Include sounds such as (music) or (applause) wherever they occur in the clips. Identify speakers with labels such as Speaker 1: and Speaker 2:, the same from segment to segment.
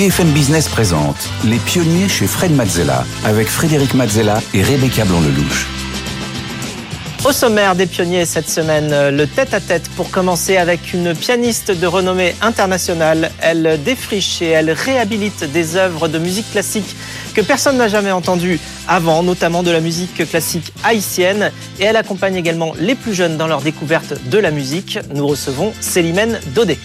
Speaker 1: BFM Business présente Les pionniers chez Fred Mazzella avec Frédéric Mazzella et Rebecca Blanc-Lelouch.
Speaker 2: Au sommaire des pionniers cette semaine, le tête-à-tête pour commencer avec une pianiste de renommée internationale. Elle défriche et elle réhabilite des œuvres de musique classique que personne n'a jamais entendues avant, notamment de la musique classique haïtienne. Et elle accompagne également les plus jeunes dans leur découverte de la musique. Nous recevons Célimène Daudet.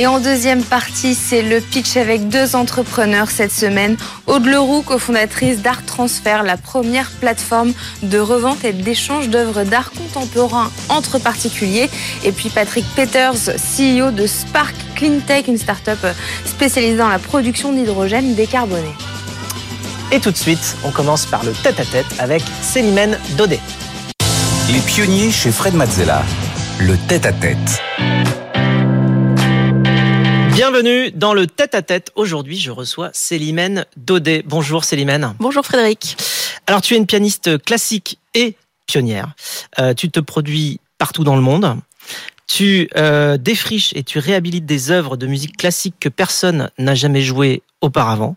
Speaker 3: Et en deuxième partie, c'est le pitch avec deux entrepreneurs cette semaine. Aude Leroux, cofondatrice d'Art Transfer, la première plateforme de revente et d'échange d'œuvres d'art contemporain entre particuliers. Et puis Patrick Peters, CEO de Spark Cleantech, une start-up spécialisée dans la production d'hydrogène décarboné.
Speaker 2: Et tout de suite, on commence par le tête-à-tête avec Célimène Daudet.
Speaker 1: Les pionniers chez Fred Mazzella. Le tête-à-tête.
Speaker 2: Bienvenue dans le tête-à-tête. Aujourd'hui, je reçois Célimène Daudet. Bonjour Célimène.
Speaker 3: Bonjour Frédéric.
Speaker 2: Alors, tu es une pianiste classique et pionnière. Euh, tu te produis partout dans le monde. Tu euh, défriches et tu réhabilites des œuvres de musique classique que personne n'a jamais jouées auparavant,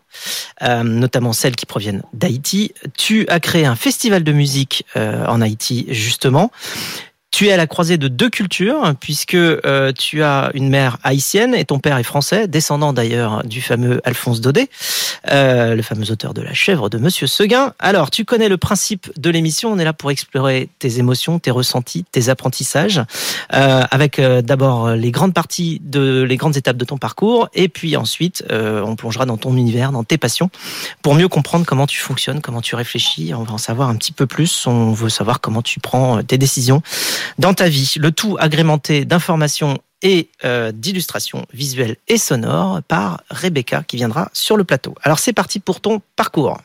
Speaker 2: euh, notamment celles qui proviennent d'Haïti. Tu as créé un festival de musique en Haïti, justement. Tu es à la croisée de deux cultures, puisque euh, tu as une mère haïtienne et ton père est français, descendant d'ailleurs du fameux Alphonse Daudet, euh, le fameux auteur de La chèvre de Monsieur Seguin. Alors, tu connais le principe de l'émission, on est là pour explorer tes émotions, tes ressentis, tes apprentissages, euh, avec euh, d'abord les grandes parties de les grandes étapes de ton parcours, et puis ensuite euh, on plongera dans ton univers, dans tes passions, pour mieux comprendre comment tu fonctionnes, comment tu réfléchis. On va en savoir un petit peu plus. On veut savoir comment tu prends euh, tes décisions dans ta vie. Le tout agrémenté d'informations et euh, d'illustrations visuelles et sonores par Rebecca qui viendra sur le plateau. Alors c'est parti pour ton parcours.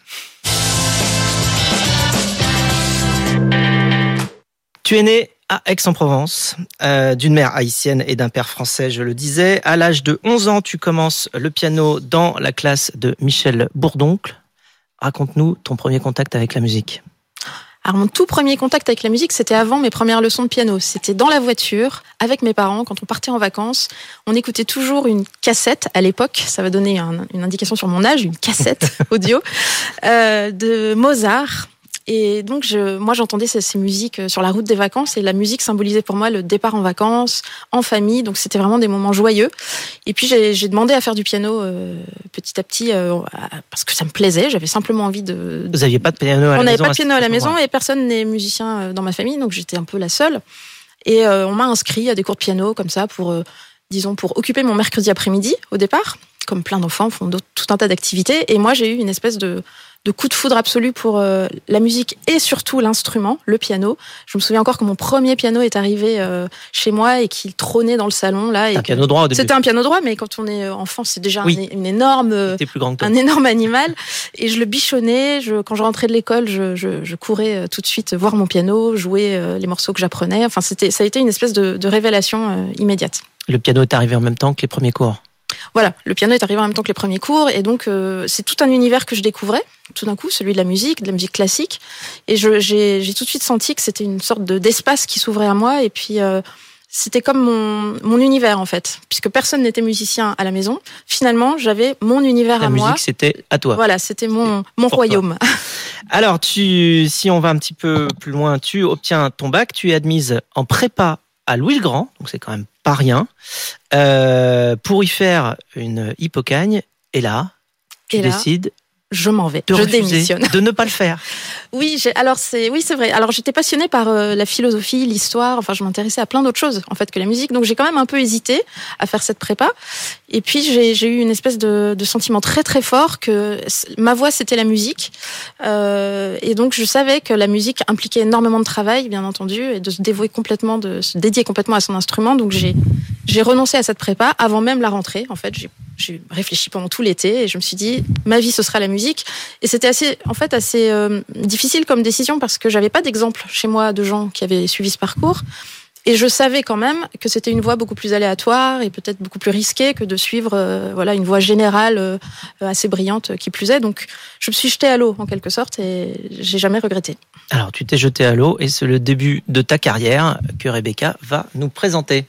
Speaker 2: Tu es né à Aix-en-Provence, euh, d'une mère haïtienne et d'un père français, je le disais. À l'âge de 11 ans, tu commences le piano dans la classe de Michel Bourdoncle. Raconte-nous ton premier contact avec la musique.
Speaker 4: Alors mon tout premier contact avec la musique, c'était avant mes premières leçons de piano. C'était dans la voiture avec mes parents quand on partait en vacances. On écoutait toujours une cassette à l'époque. Ça va donner un- une indication sur mon âge, une cassette (laughs) audio euh, de Mozart. Et donc, je, moi, j'entendais ces, ces musiques euh, sur la route des vacances et la musique symbolisait pour moi le départ en vacances, en famille. Donc, c'était vraiment des moments joyeux. Et puis, j'ai demandé à faire du piano euh, petit à petit euh, parce que ça me plaisait. J'avais simplement envie de,
Speaker 2: Vous n'aviez pas de piano à la
Speaker 4: on
Speaker 2: maison
Speaker 4: n'avait pas de piano à la maison et personne n'est musicien dans ma famille, donc j'étais un peu la seule. Et euh, on m'a inscrit à des cours de piano comme ça pour, disons, pour occuper mon mercredi après-midi au départ, comme plein d'enfants font tout un tas d'activités. Et moi, j'ai eu une espèce de, de coup de foudre absolu pour euh, la musique et surtout l'instrument, le piano. Je me souviens encore que mon premier piano est arrivé euh, chez moi et qu'il trônait dans le salon là. Et
Speaker 2: Un piano droit au début.
Speaker 4: C'était un piano droit, mais quand on est enfant, c'est déjà
Speaker 2: Oui.
Speaker 4: un- une énorme euh,
Speaker 2: plus grand
Speaker 4: un énorme animal et je le bichonnais. Je, quand je rentrais de l'école, je, je, je courais euh, tout de suite voir mon piano, jouer euh, les morceaux que j'apprenais. Enfin, c'était, ça a été une espèce de, de révélation euh, immédiate.
Speaker 2: Le piano est arrivé en même temps que les premiers cours.
Speaker 4: Voilà, le piano est arrivé en même temps que les premiers cours et donc euh, c'est tout un univers que je découvrais tout d'un coup, celui de la musique, de la musique classique. Et j'ai, tout de suite senti que c'était une sorte de, d'espace qui s'ouvrait à moi et puis. euh, c'était comme mon, mon univers en fait, puisque personne n'était musicien à la maison. Finalement, j'avais mon univers
Speaker 2: La
Speaker 4: à moi.
Speaker 2: musique, c'était à toi.
Speaker 4: Voilà, c'était mon, mon
Speaker 2: Pour toi.
Speaker 4: royaume. (laughs)
Speaker 2: Alors, tu, si on va un petit peu plus loin, tu obtiens ton bac, tu es admise en prépa à Louis le Grand, donc c'est quand même pas rien, euh, pour y faire une hypocagne. Et là, tu
Speaker 4: Et là,
Speaker 2: décides
Speaker 4: je m'en vais.
Speaker 2: de
Speaker 4: je démissionne.
Speaker 2: de ne pas le faire. (laughs)
Speaker 4: Oui, alors c'est oui, c'est vrai. Alors j'étais passionnée par euh, la philosophie, l'histoire, enfin je m'intéressais à plein d'autres choses en fait que la musique. Donc j'ai quand même un peu hésité à faire cette prépa. Et puis j'ai eu une espèce de, de sentiment très très fort que ma voix c'était la musique. Euh, et donc je savais que la musique impliquait énormément de travail, bien entendu, et de se dévouer complètement, de se dédier complètement à son instrument. Donc j'ai j'ai renoncé à cette prépa avant même la rentrée. En fait, j'ai réfléchi pendant tout l'été et je me suis dit ma vie ce sera la musique. Et c'était assez, en fait, assez euh, difficile comme décision parce que j'avais pas d'exemple chez moi de gens qui avaient suivi ce parcours. Et je savais quand même que c'était une voie beaucoup plus aléatoire et peut-être beaucoup plus risquée que de suivre euh, voilà une voie générale euh, assez brillante qui plus est. Donc je me suis jetée à l'eau en quelque sorte et j'ai jamais regretté.
Speaker 2: Alors, tu t'es jeté à l'eau et c'est le début de ta carrière que Rebecca va nous présenter.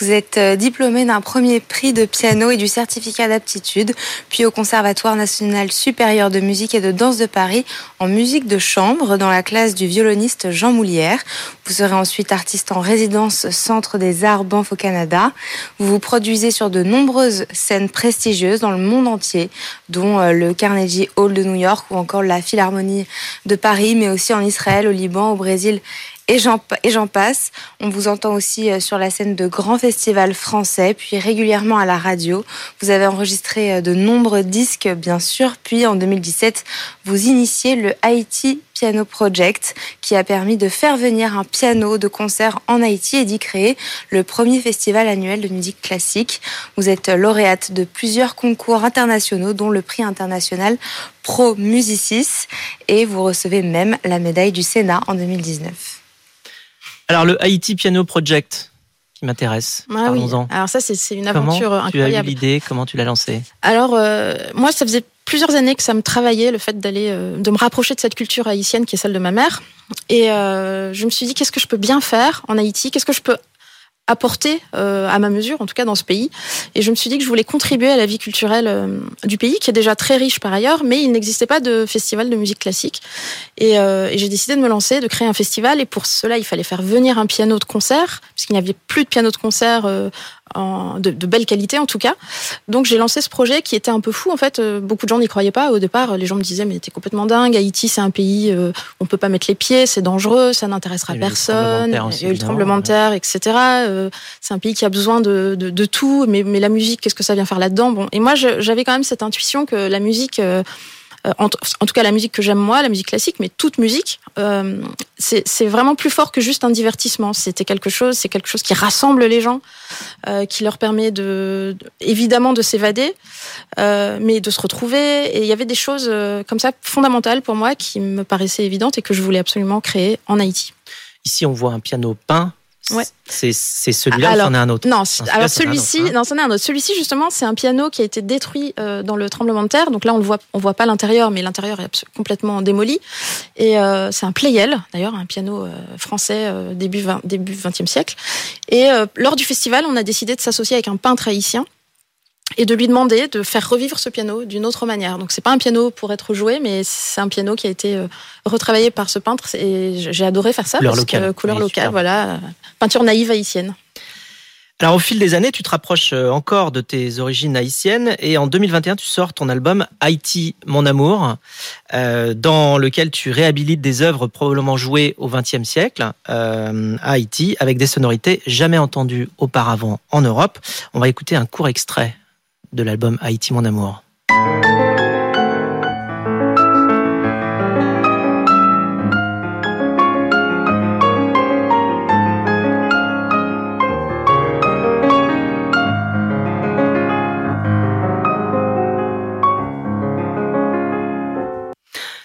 Speaker 3: Vous êtes euh, diplômé d'un premier prix de piano et du certificat d'aptitude, puis au Conservatoire national supérieur de musique et de danse de Paris en musique de chambre dans la classe du violoniste Jean Moulière. Vous serez ensuite artiste en résidence Centre des Arts Banff au Canada. Vous vous produisez sur de nombreuses scènes prestigieuses dans le monde entier, dont euh, le Carnegie Hall de New York ou encore la Philharmonie de Paris, mais aussi en Israël, au Liban, au Brésil et j'en passe. On vous entend aussi euh, sur la scène de grands festivals français, puis régulièrement à la radio. Vous avez enregistré euh, de nombreux disques, bien sûr, puis en 2017, vous initiez le Haiti Piano Project, qui a permis de faire venir un piano de concert en Haïti et d'y créer le premier festival annuel de musique classique. Vous êtes lauréate de plusieurs concours internationaux, dont le prix international Pro Musicis, et vous recevez même la médaille du Sénat en 2019.
Speaker 2: Alors le Haïti Piano Project qui m'intéresse.
Speaker 4: Ah oui. Alors ça c'est une aventure
Speaker 2: comment
Speaker 4: incroyable.
Speaker 2: Tu as eu l'idée? Comment tu l'as lancée?
Speaker 4: Alors euh, moi ça faisait plusieurs années que ça me travaillait le fait d'aller euh, de me rapprocher de cette culture haïtienne qui est celle de ma mère et euh, je me suis dit qu'est-ce que je peux bien faire en Haïti? Qu'est-ce que je peux apporter euh, à ma mesure, en tout cas dans ce pays. Et je me suis dit que je voulais contribuer à la vie culturelle euh, du pays, qui est déjà très riche par ailleurs, mais il n'existait pas de festival de musique classique. Et, euh, et j'ai décidé de me lancer, de créer un festival. Et pour cela, il fallait faire venir un piano de concert, puisqu'il n'y avait plus de piano de concert en, de, de, belle qualité en tout cas. Donc j'ai lancé ce projet qui était un peu fou en fait. Euh, beaucoup de gens n'y croyaient pas au départ. Les gens me disaient mais t'es complètement dingue. Haïti c'est un pays où on peut pas mettre les pieds, c'est dangereux, ça n'intéressera personne. Il y a eu le tremblement de terre, etc. Euh, c'est un pays qui a besoin de, de, de tout. Mais, mais la musique, qu'est-ce que ça vient faire là-dedans? Bon et moi j'avais quand même cette intuition que la musique euh, euh, en, tout cas la musique que j'aime moi, la musique classique, mais toute musique, euh, c'est vraiment plus fort que juste un divertissement. C'était quelque chose, c'est quelque chose qui rassemble les gens, euh, qui leur permet de, évidemment de s'évader, mais de se retrouver. Et il y avait des choses comme ça fondamentales pour moi qui me paraissaient évidentes et que je voulais absolument créer en Haïti.
Speaker 2: Ici, on voit un piano peint
Speaker 4: Ouais.
Speaker 2: C'est celui-là ou c'en est un autre?
Speaker 4: Non, alors celui-ci, hein. non, c'en est un autre. Celui-ci, justement, c'est un piano qui a été détruit euh, dans le tremblement de terre. Donc là, on le voit, on voit pas l'intérieur, mais l'intérieur est complètement démoli. Et euh, c'est un Pleyel, d'ailleurs, un piano euh, français début 20, début 20e siècle. Et lors du festival, on a décidé de s'associer avec un peintre haïtien et de lui demander de faire revivre ce piano d'une autre manière. Donc c'est pas un piano pour être joué, mais c'est un piano qui a été euh, retravaillé par ce peintre et j'ai adoré faire ça.
Speaker 2: Couleur
Speaker 4: parce
Speaker 2: locale.
Speaker 4: Que, couleur
Speaker 2: Oui,
Speaker 4: locale,
Speaker 2: super.
Speaker 4: voilà. Peinture naïve haïtienne.
Speaker 2: Alors au fil des années, tu te rapproches euh, encore de tes origines haïtiennes et en 2021, tu sors ton album Haïti, mon amour, euh, dans lequel tu réhabilites des œuvres probablement jouées au XXe siècle euh, à Haïti avec des sonorités jamais entendues auparavant en Europe. On va écouter un court extrait de l'album Haïti, mon amour.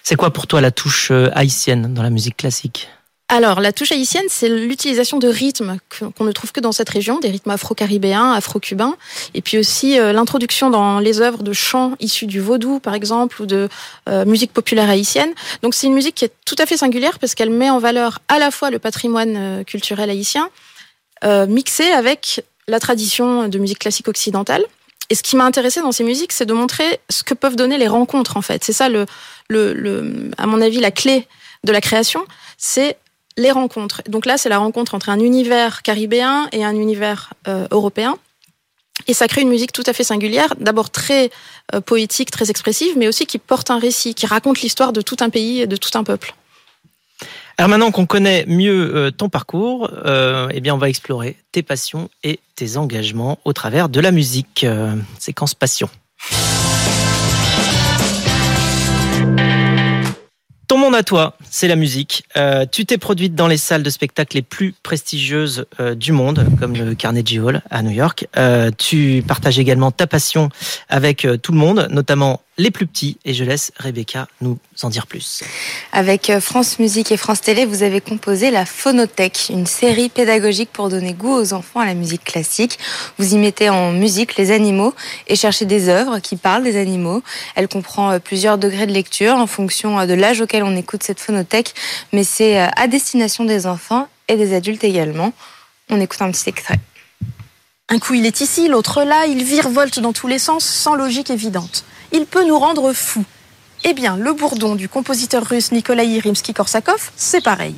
Speaker 2: C'est quoi pour toi la touche euh, haïtienne dans la musique classique?
Speaker 4: Alors, la touche haïtienne, c'est l'utilisation de rythmes qu'on ne trouve que dans cette région, des rythmes afro-caribéens, afro-cubains, et puis aussi euh, l'introduction dans les œuvres de chants issus du vaudou, par exemple, ou de euh, musique populaire haïtienne. Donc, c'est une musique qui est tout à fait singulière parce qu'elle met en valeur à la fois le patrimoine euh, culturel haïtien, mixé avec la tradition de musique classique occidentale. Et ce qui m'a intéressé dans ces musiques, c'est de montrer ce que peuvent donner les rencontres, en fait. C'est ça, le, le, le, à mon avis, la clé de la création, c'est les rencontres. Donc là, c'est la rencontre entre un univers caribéen et un univers euh, européen. Et ça crée une musique tout à fait singulière, d'abord très euh, poétique, très expressive, mais aussi qui porte un récit, qui raconte l'histoire de tout un pays et de tout un peuple.
Speaker 2: Alors maintenant qu'on connaît mieux euh, ton parcours, eh bien on va explorer tes passions et tes engagements au travers de la musique. Séquence passion? Ton monde à toi, c'est la musique. Euh, tu t'es produite dans les salles de spectacle les plus prestigieuses euh, du monde, comme le Carnegie Hall à New York. Euh, tu partages également ta passion avec tout le monde, notamment les plus petits, et je laisse Rebecca nous en dire plus.
Speaker 3: Avec euh, France Musique et France Télé, vous avez composé la Phonothèque, une série pédagogique pour donner goût aux enfants à la musique classique. Vous y mettez en musique les animaux et cherchez des œuvres qui parlent des animaux. Elle comprend euh, plusieurs degrés de lecture en fonction euh, de l'âge auquel on écoute cette phonothèque, mais c'est à destination des enfants et des adultes également. On écoute un petit extrait.
Speaker 4: Un coup il est ici, l'autre là, il virevolte dans tous les sens sans logique évidente. Il peut nous rendre fous. Eh bien, le bourdon du compositeur russe Nikolai Rimsky-Korsakov, c'est pareil.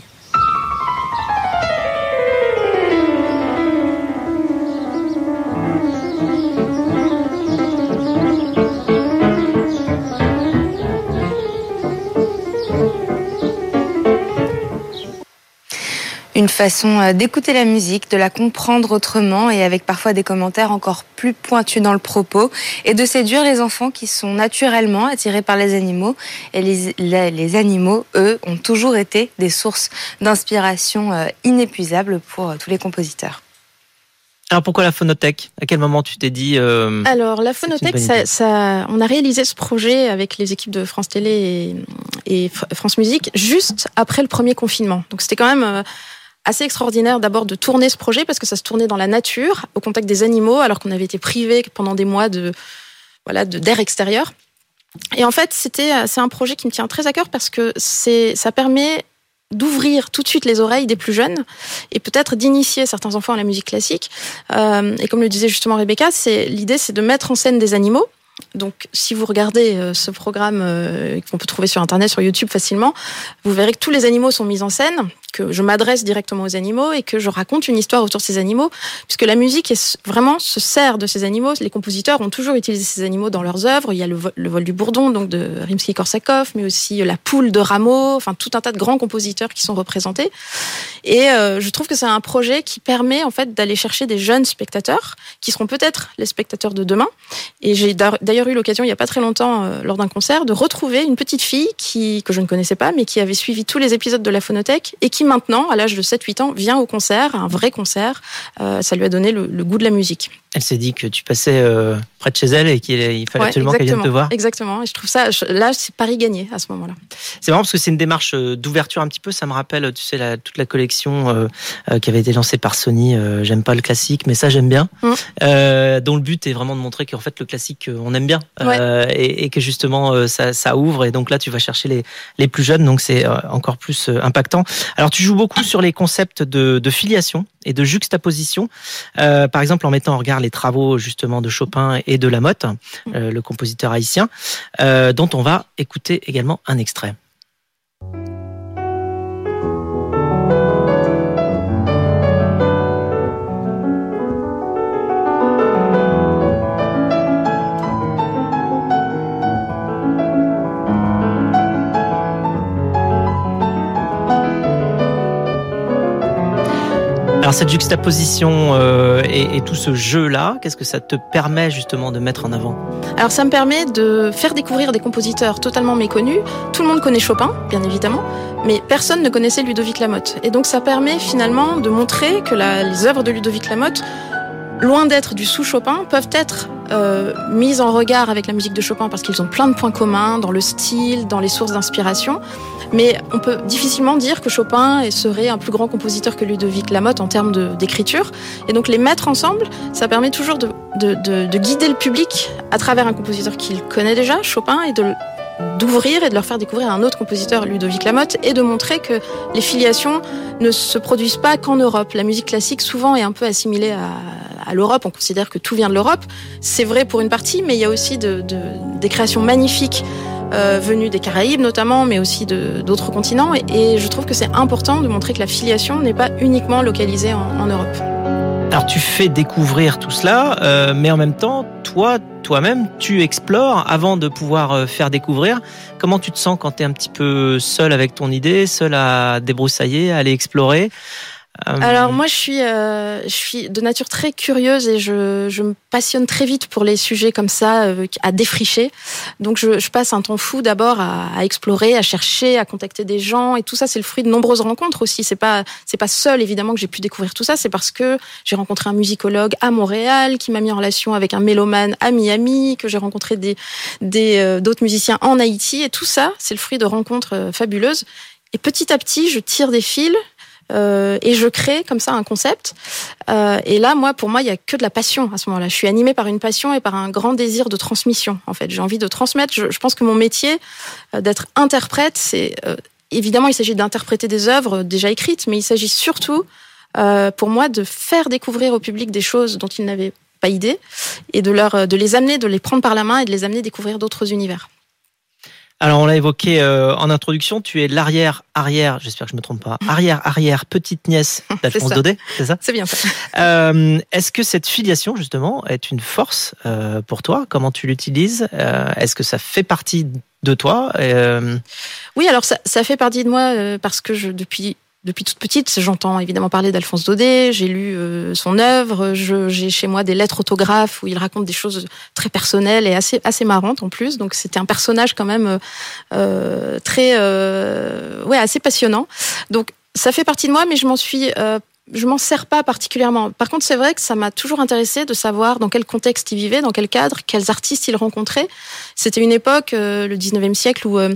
Speaker 3: Une façon euh, d'écouter la musique, de la comprendre autrement et avec parfois des commentaires encore plus pointus dans le propos et de séduire les enfants qui sont naturellement attirés par les animaux. Et les, les, animaux, eux, ont toujours été des sources d'inspiration euh, inépuisables pour euh, tous les compositeurs.
Speaker 2: Alors pourquoi la phonothèque? À quel moment tu t'es dit
Speaker 4: Alors la phonothèque, ça, ça, on a réalisé ce projet avec les équipes de France Télé et, et France Musique juste après le premier confinement. Donc c'était quand même assez extraordinaire d'abord de tourner ce projet parce que ça se tournait dans la nature, au contact des animaux, alors qu'on avait été privé pendant des mois de voilà d'air extérieur. Et en fait, c'était c'est un projet qui me tient très à cœur parce que c'est ça permet d'ouvrir tout de suite les oreilles des plus jeunes et peut-être d'initier certains enfants à la musique classique. Euh, et comme le disait justement Rebecca, c'est l'idée, c'est de mettre en scène des animaux donc, si vous regardez euh, ce programme euh, qu'on peut trouver sur Internet, sur YouTube facilement, vous verrez que tous les animaux sont mis en scène, que je m'adresse directement aux animaux et que je raconte une histoire autour de ces animaux, puisque la musique est vraiment se sert de ces animaux. Les compositeurs ont toujours utilisé ces animaux dans leurs œuvres. Il y a le, vol, du bourdon, donc de Rimsky-Korsakov, mais aussi la poule de Rameau, enfin tout un tas de grands compositeurs qui sont représentés. Et euh, je trouve que c'est un projet qui permet en fait d'aller chercher des jeunes spectateurs qui seront peut-être les spectateurs de demain. Et j'ai d'ailleurs eu l'occasion il n'y a pas très longtemps, euh, lors d'un concert, de retrouver une petite fille qui, que je ne connaissais pas, mais qui avait suivi tous les épisodes de la phonothèque et qui maintenant, à l'âge de 7-8 ans, vient au concert, un vrai concert. Euh, ça lui a donné le, goût de la musique.
Speaker 2: Elle s'est dit que tu passais euh, près de chez elle et qu'il fallait absolument qu'elle vienne te voir.
Speaker 4: Exactement. Et je trouve ça, là, c'est Paris gagné à ce moment-là.
Speaker 2: C'est marrant parce que c'est une démarche d'ouverture un petit peu. Ça me rappelle, tu sais, la, toute la collection qui avait été lancée par Sony. j'aime pas le classique, mais ça, j'aime bien. Mm. dont le but est vraiment de montrer qu'en fait, le classique, on aime bien. Euh, et, que justement euh, ça, ça, ouvre et donc là tu vas chercher les, les plus jeunes donc c'est euh, encore plus impactant. Alors tu joues beaucoup sur les concepts de, de filiation et de juxtaposition, par exemple en mettant en regard les travaux justement de Chopin et de Lamotte, le compositeur haïtien, dont on va écouter également un extrait. Cette juxtaposition euh, et, tout ce jeu-là, qu'est-ce que ça te permet justement de mettre en avant?
Speaker 4: Alors ça me permet de faire découvrir des compositeurs totalement méconnus. Tout le monde connaît Chopin, bien évidemment, mais personne ne connaissait Ludovic Lamotte. Et donc ça permet finalement de montrer que les œuvres de Ludovic Lamotte loin d'être du sous-Chopin, peuvent être euh, mises en regard avec la musique de Chopin parce qu'ils ont plein de points communs dans le style, dans les sources d'inspiration. Mais on peut difficilement dire que Chopin serait un plus grand compositeur que Ludovic Lamotte en termes d'écriture. Et donc les mettre ensemble, ça permet toujours de, de guider le public à travers un compositeur qu'il connaît déjà, Chopin, et de d'ouvrir et de leur faire découvrir un autre compositeur, Ludovic Lamotte, et de montrer que les filiations ne se produisent pas qu'en Europe. La musique classique souvent est un peu assimilée à, à l'Europe. On considère que tout vient de l'Europe. C'est vrai pour une partie, mais il y a aussi de, de, des créations magnifiques euh, venues des Caraïbes notamment, mais aussi d'autres continents. Et, et, je trouve que c'est important de montrer que la filiation n'est pas uniquement localisée en, en Europe.
Speaker 2: Alors tu fais découvrir tout cela, euh, mais en même temps, toi, toi-même, tu explores avant de pouvoir euh, faire découvrir. Comment tu te sens quand tu es un petit peu seul avec ton idée, seul à débroussailler, à aller explorer?
Speaker 4: Alors moi, je suis, euh, je suis de nature très curieuse et je, me passionne très vite pour les sujets comme ça, euh, à défricher. Donc je, passe un temps fou d'abord à, explorer, à chercher, à contacter des gens et tout ça, c'est le fruit de nombreuses rencontres aussi. C'est pas, c'est pas seul évidemment que j'ai pu découvrir tout ça. C'est parce que j'ai rencontré un musicologue à Montréal qui m'a mis en relation avec un mélomane à Miami, que j'ai rencontré des d'autres musiciens en Haïti et tout ça, c'est le fruit de rencontres fabuleuses. Et petit à petit, je tire des fils, euh, et je crée comme ça un concept. Euh, et là, moi, pour moi, il y a que de la passion à ce moment-là. Je suis animée par une passion et par un grand désir de transmission. En fait, j'ai envie de transmettre. Je, pense que mon métier euh, d'être interprète, c'est évidemment, il s'agit d'interpréter des œuvres déjà écrites, mais il s'agit surtout pour moi de faire découvrir au public des choses dont ils n'avaient pas idée et de leur de les amener, de les prendre par la main et de les amener découvrir d'autres univers.
Speaker 2: Alors, on l'a évoqué euh, en introduction, tu es l'arrière, arrière, j'espère que je me trompe pas, arrière, arrière, petite nièce (laughs) d'Alphonse Daudet, c'est ça
Speaker 4: C'est bien ça.
Speaker 2: Euh, Est-ce que cette filiation, justement, est une force euh, pour toi? Comment tu l'utilises? Est-ce que ça fait partie de toi?
Speaker 4: Oui, alors ça, ça fait partie de moi parce que je, depuis depuis toute petite, j'entends évidemment parler d'Alphonse Daudet, j'ai lu euh, son œuvre, j'ai chez moi des lettres autographes où il raconte des choses très personnelles et assez assez marrantes en plus. Donc c'était un personnage quand même euh, très euh, ouais assez passionnant. Donc ça fait partie de moi, mais je m'en suis euh, je m'en sers pas particulièrement. Par contre, c'est vrai que ça m'a toujours intéressé de savoir dans quel contexte il vivait, dans quel cadre, quels artistes il rencontrait. C'était une époque, euh, le 19e siècle, où euh,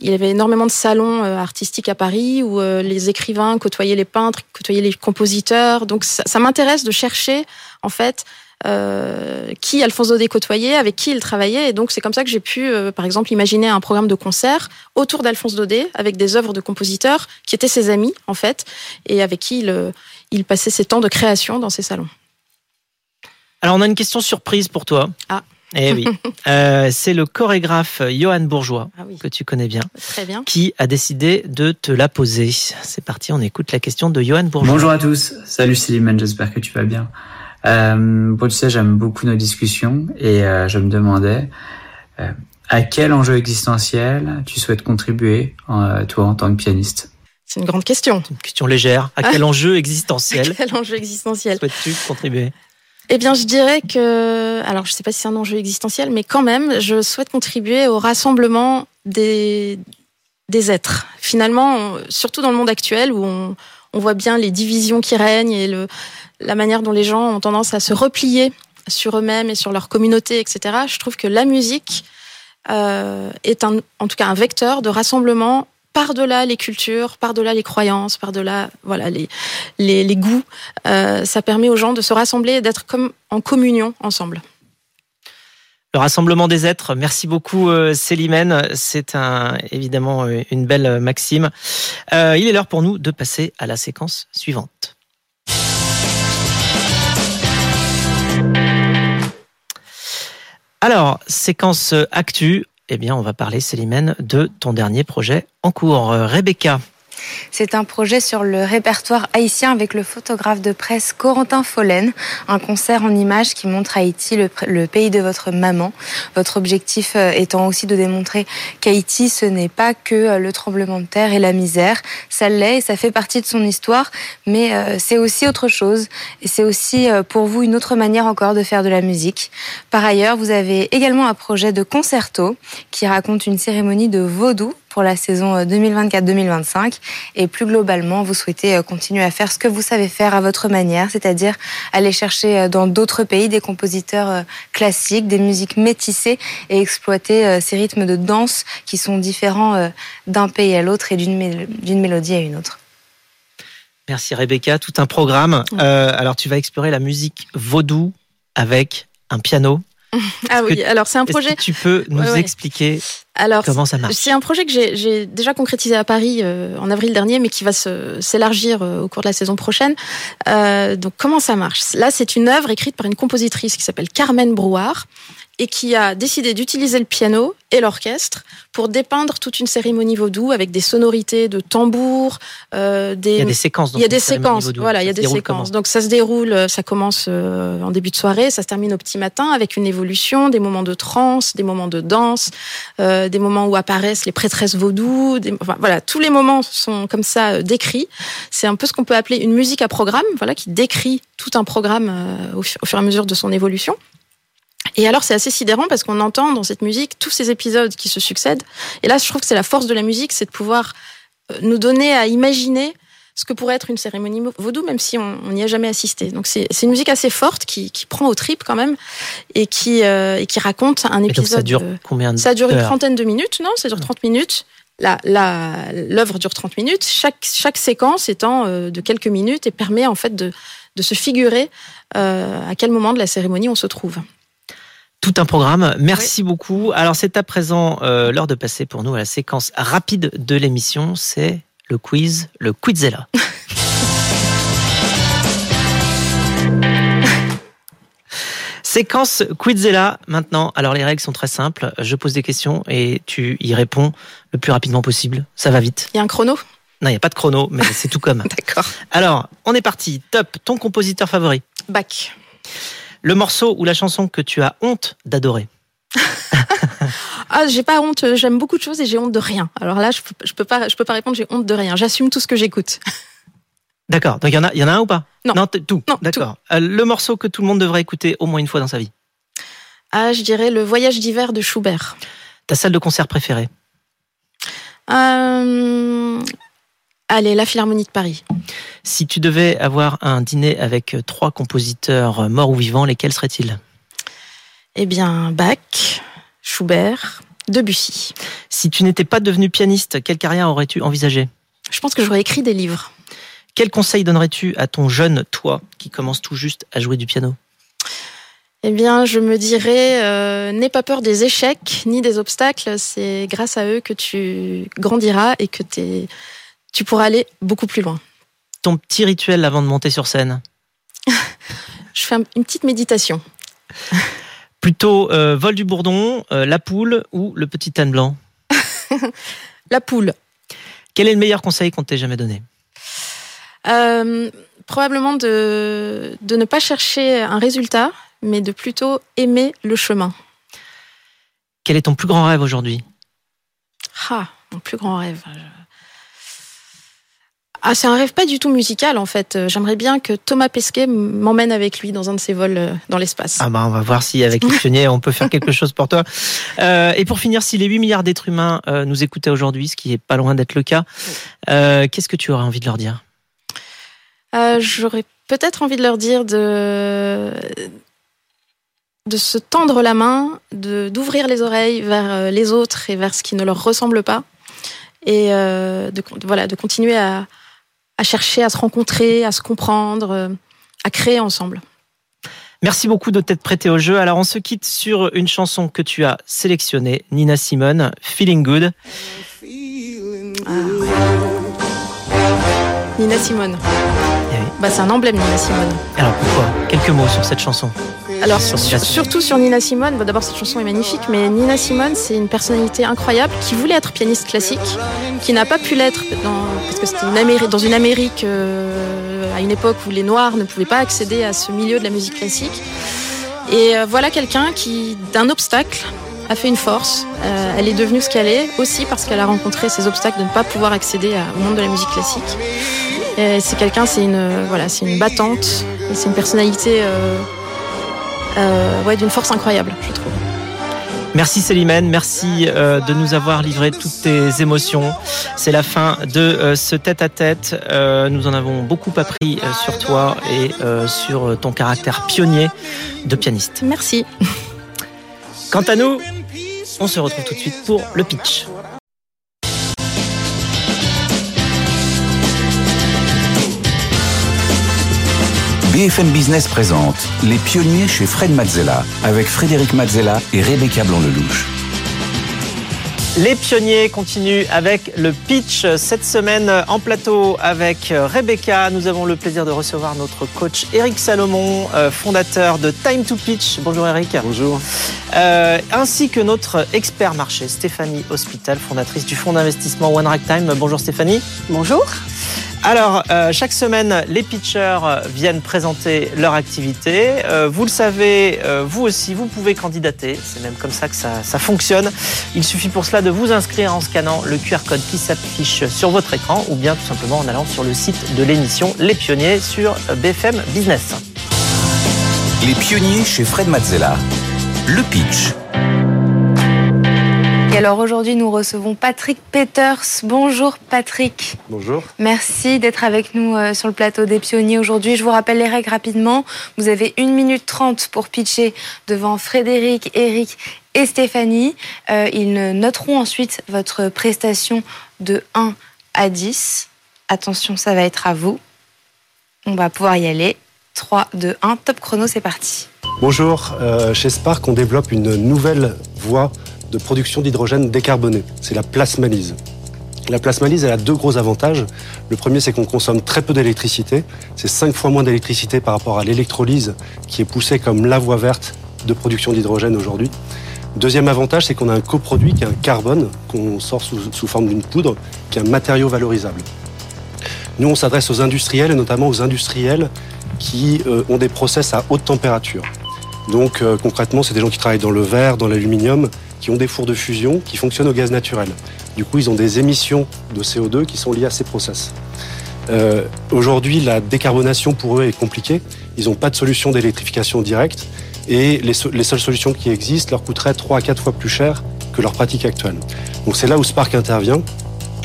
Speaker 4: il y avait énormément de salons euh, artistiques à Paris, où euh, les écrivains côtoyaient les peintres, côtoyaient les compositeurs. Donc ça, ça m'intéresse de chercher, en fait, euh, qui Alphonse Daudet côtoyait, avec qui il travaillait. Et donc, c'est comme ça que j'ai pu, euh, par exemple, imaginer un programme de concert autour d'Alphonse Daudet, avec des œuvres de compositeurs qui étaient ses amis, en fait, et avec qui il, euh, il passait ses temps de création dans ses salons.
Speaker 2: Alors, on a une question surprise pour toi.
Speaker 4: Ah.
Speaker 2: Eh oui. (laughs) euh, c'est le chorégraphe Johan Bourgeois,
Speaker 4: Ah oui.
Speaker 2: que tu connais bien,
Speaker 4: Très bien.
Speaker 2: qui a décidé de te la poser. C'est parti, on écoute la question de Johan Bourgeois.
Speaker 5: Bonjour à tous, salut Célimène, j'espère que tu vas bien? Euh, bon, tu sais, j'aime beaucoup nos discussions et euh, je me demandais euh, à quel enjeu existentiel tu souhaites contribuer, euh, toi, en tant que pianiste?
Speaker 4: C'est une grande question.
Speaker 2: Une question légère. À quel enjeu (laughs) existentiel
Speaker 4: Quel enjeu existentiel?
Speaker 2: souhaites-tu contribuer?
Speaker 4: Eh bien, je dirais que, alors, je sais pas si c'est un enjeu existentiel, mais quand même, je souhaite contribuer au rassemblement des des êtres. Finalement, on- surtout dans le monde actuel où on, on voit bien les divisions qui règnent et le, la manière dont les gens ont tendance à se replier sur eux-mêmes et sur leur communauté, etc. Je trouve que la musique euh, est un, en tout cas un vecteur de rassemblement par-delà les cultures, par-delà les croyances, par-delà voilà les, les, les goûts. Euh, ça permet aux gens de se rassembler et d'être comme en communion ensemble.
Speaker 2: Le rassemblement des êtres. Merci beaucoup, euh, Célimène. C'est évidemment euh, une belle euh, maxime. Il est l'heure pour nous de passer à la séquence suivante. Alors, séquence actu. Eh bien, on va parler, Célimène, de ton dernier projet en cours. Rebecca.
Speaker 3: C'est un projet sur le répertoire haïtien avec le photographe de presse Corentin Follen, un concert en images qui montre Haïti, le, le pays de votre maman. Votre objectif euh, étant aussi de démontrer qu'Haïti, ce n'est pas que euh, le tremblement de terre et la misère. Ça l'est et ça fait partie de son histoire, mais euh, c'est aussi autre chose. Et c'est aussi pour vous une autre manière encore de faire de la musique. Par ailleurs, vous avez également un projet de concerto qui raconte une cérémonie de vaudou pour la saison euh, 2024-2025. Et plus globalement, vous souhaitez euh, continuer à faire ce que vous savez faire à votre manière, c'est-à-dire aller chercher euh, dans d'autres pays des compositeurs euh, classiques, des musiques métissées et exploiter euh, ces rythmes de danse qui sont différents euh, d'un pays à l'autre et d'une mél- d'une mélodie à une autre.
Speaker 2: Merci, Rebecca. Tout un programme. Euh, alors, tu vas explorer la musique vaudou avec un piano. (laughs)
Speaker 4: Ah oui, alors c'est un
Speaker 2: Est-ce
Speaker 4: projet.
Speaker 2: que tu peux nous
Speaker 4: Ouais,
Speaker 2: expliquer
Speaker 4: Alors
Speaker 2: comment ça marche?
Speaker 4: C'est un projet que j'ai- déjà concrétisé à Paris euh, en avril dernier, mais qui va s'élargir euh, au cours de la saison prochaine. Euh, donc comment ça marche? Là, c'est une œuvre écrite par une compositrice qui s'appelle Carmen Brouard et qui a décidé d'utiliser le piano et l'orchestre pour dépeindre toute une cérémonie vaudou avec des sonorités de tambour, euh, des,
Speaker 2: Il y a des séquences.
Speaker 4: il y a des séquences,
Speaker 2: vaudou.
Speaker 4: voilà, il y a des séquences. Donc ça se déroule, euh, ça commence euh, en début de soirée, ça se termine au petit matin avec une évolution, des moments de trance, des moments de danse, euh, des moments où apparaissent les prêtresses vaudou. Des, enfin, voilà, tous les moments sont comme ça décrits. C'est un peu ce qu'on peut appeler une musique à programme, voilà, qui décrit tout un programme au fur et à mesure de son évolution. Et alors, c'est assez sidérant parce qu'on entend dans cette musique tous ces épisodes qui se succèdent. Et là, je trouve que c'est la force de la musique, c'est de pouvoir euh, nous donner à imaginer ce que pourrait être une cérémonie vaudou, même si on n'y a jamais assisté. Donc c'est une musique assez forte qui, qui prend au trip quand même et qui, euh, et qui raconte un épisode.
Speaker 2: ça dure combien de
Speaker 4: ça dure une trentaine de minutes, non Ça dure 30 minutes. L'œuvre dure 30 minutes. Chaque, chaque séquence étant euh, de quelques minutes et permet en fait de, de se figurer euh, à quel moment de la cérémonie on se trouve.
Speaker 2: Tout un programme. Merci beaucoup. Alors c'est à présent euh, l'heure de passer pour nous à la séquence rapide de l'émission. C'est le quiz, le quizella. (laughs) Séquence Quizella maintenant. Alors les règles sont très simples. Je pose des questions et tu y réponds le plus rapidement possible. Ça va vite.
Speaker 4: Il y a un chrono?
Speaker 2: Non, il n'y a pas de chrono, mais c'est tout comme. (laughs)
Speaker 4: D'accord.
Speaker 2: Alors, on est parti. Top, ton compositeur favori?
Speaker 4: Bach.
Speaker 2: Le morceau ou la chanson que tu as honte d'adorer (laughs)
Speaker 4: Ah, j'ai pas honte. J'aime beaucoup de choses et j'ai honte de rien. Alors là, je peux, je peux pas, je peux pas répondre. J'ai honte de rien. J'assume tout ce que j'écoute. (laughs)
Speaker 2: D'accord. Donc il y en a, y en a un ou pas?
Speaker 4: Non.
Speaker 2: tout.
Speaker 4: Non,
Speaker 2: D'accord. Euh, le morceau que tout le monde devrait écouter au moins une fois dans sa vie?
Speaker 4: Ah, je dirais le voyage d'hiver de Schubert.
Speaker 2: Ta salle de concert préférée?
Speaker 4: Euh... Allez, la Philharmonie de Paris.
Speaker 2: Si tu devais avoir un dîner avec trois compositeurs morts ou vivants, lesquels seraient-ils?
Speaker 4: Eh bien, Bach, Schubert, Debussy.
Speaker 2: Si tu n'étais pas devenu pianiste, quelle carrière aurais-tu envisagé
Speaker 4: Je pense que j'aurais écrit des livres.
Speaker 2: Quel conseil donnerais-tu à ton jeune toi qui commence tout juste à jouer du piano?
Speaker 4: Eh bien, je me dirais, euh, n'aie pas peur des échecs ni des obstacles. C'est grâce à eux que tu grandiras et que t'es- tu pourras aller beaucoup plus loin.
Speaker 2: Ton petit rituel avant de monter sur scène (laughs)
Speaker 4: Je fais un- une petite méditation.
Speaker 2: Plutôt euh, vol du bourdon, euh, la poule ou le petit âne blanc? (laughs)
Speaker 4: La poule.
Speaker 2: Quel est le meilleur conseil qu'on t'ait jamais donné?
Speaker 4: Euh, probablement de, de ne pas chercher un résultat, mais de plutôt aimer le chemin.
Speaker 2: Quel est ton plus grand rêve aujourd'hui?
Speaker 4: Ah, mon plus grand rêve. Ah, c'est un rêve pas du tout musical en fait. Euh, J'aimerais bien que Thomas Pesquet m'emmène avec lui dans un de ses vols euh, dans l'espace.
Speaker 2: Ah bah on va voir si avec les pionniers on peut faire quelque chose pour toi. Euh, et pour finir, si les 8 milliards d'êtres humains euh, nous écoutaient aujourd'hui, ce qui est pas loin d'être le cas, euh, qu'est-ce que tu aurais envie de leur dire?
Speaker 4: J'aurais peut-être envie de leur dire de de se tendre la main, de d'ouvrir les oreilles vers les autres et vers ce qui ne leur ressemble pas, et de voilà de continuer à à chercher à se rencontrer, à se comprendre, euh, à créer ensemble.
Speaker 2: Merci beaucoup de t'être prêté au jeu. Alors on se quitte sur une chanson que tu as sélectionnée, Nina Simone, Feeling Good.
Speaker 4: Nina Simone.
Speaker 2: Eh oui.
Speaker 4: Bah, c'est un emblème Nina Simone.
Speaker 2: Alors pourquoi? Quelques mots sur cette chanson.
Speaker 4: Alors
Speaker 2: Sur
Speaker 4: sur-
Speaker 2: Nina
Speaker 4: surtout sur Nina Simone, bah, d'abord cette chanson est magnifique, mais Nina Simone c'est une personnalité incroyable qui voulait être pianiste classique, qui n'a pas pu l'être parce que c'était une dans une Amérique euh, à une époque où les Noirs ne pouvaient pas accéder à ce milieu de la musique classique. Et euh, voilà quelqu'un qui d'un obstacle a fait une force. Euh, elle est devenue ce qu'elle est aussi parce qu'elle a rencontré ces obstacles de ne pas pouvoir accéder à- au monde de la musique classique. C'est quelqu'un, c'est une voilà, c'est une battante, c'est une personnalité. Euh, ouais, d'une force incroyable, je trouve.
Speaker 2: Merci Célimène, merci euh, de nous avoir livré toutes tes émotions. C'est la fin de euh, ce tête-à-tête. Nous en avons beaucoup appris sur toi et sur ton caractère pionnier de pianiste.
Speaker 4: Merci.
Speaker 2: Quant à nous, on se retrouve tout de suite pour le pitch.
Speaker 1: BFM Business présente Les pionniers chez Fred Mazzella avec Frédéric Mazzella et Rebecca Blanc-Lelouch.
Speaker 2: Les pionniers continuent avec le pitch. Cette semaine en plateau avec Rebecca, nous avons le plaisir de recevoir notre coach Eric Salomon, euh, fondateur de Time to Pitch. Bonjour Eric.
Speaker 6: Bonjour.
Speaker 2: Euh, ainsi que notre expert marché Stéphanie Hospital, fondatrice du fonds d'investissement One Rack Time. Bonjour Stéphanie.
Speaker 7: Bonjour.
Speaker 2: Alors, euh, chaque semaine, les pitchers euh, viennent présenter leur activité. Euh, vous le savez, vous aussi, vous pouvez candidater. C'est même comme ça que ça, ça fonctionne. Il suffit pour cela de vous inscrire en scannant le QR code qui s'affiche sur votre écran ou bien tout simplement en allant sur le site de l'émission Les Pionniers sur BFM Business.
Speaker 1: Les pionniers chez Fred Mazzella. Le pitch.
Speaker 3: Alors aujourd'hui, nous recevons Patrick Peters. Bonjour Patrick.
Speaker 6: Bonjour.
Speaker 3: Merci d'être avec nous euh, sur le plateau des pionniers aujourd'hui. Je vous rappelle les règles rapidement. Vous avez 1 minute 30 pour pitcher devant Frédéric, Eric et Stéphanie. Euh, ils noteront ensuite votre prestation de 1 à 10. Attention, ça va être à vous. On va pouvoir y aller. 3, 2, 1, top chrono, c'est parti.
Speaker 6: Bonjour. Euh, chez Spark, on développe une nouvelle voie de production d'hydrogène décarboné. C'est la plasmalyse. La plasmalyse, elle a deux gros avantages. Le premier, c'est qu'on consomme très peu d'électricité. C'est cinq fois moins d'électricité par rapport à l'électrolyse, qui est poussée comme la voie verte de production d'hydrogène aujourd'hui. Deuxième avantage, c'est qu'on a un coproduit qui est un carbone qu'on sort sous, sous forme d'une poudre, qui est un matériau valorisable. Nous, on s'adresse aux industriels et notamment aux industriels qui euh, ont des process à haute température. Donc euh, concrètement, c'est des gens qui travaillent dans le verre, dans l'aluminium, qui ont des fours de fusion, qui fonctionnent au gaz naturel. Du coup, ils ont des émissions de CO2 qui sont liées à ces process. Euh, Aujourd'hui, la décarbonation pour eux est compliquée. Ils n'ont pas de solution d'électrification directe et les, seules solutions qui existent leur coûteraient 3 à 4 fois plus cher que leur pratique actuelle. Donc c'est là où Spark intervient.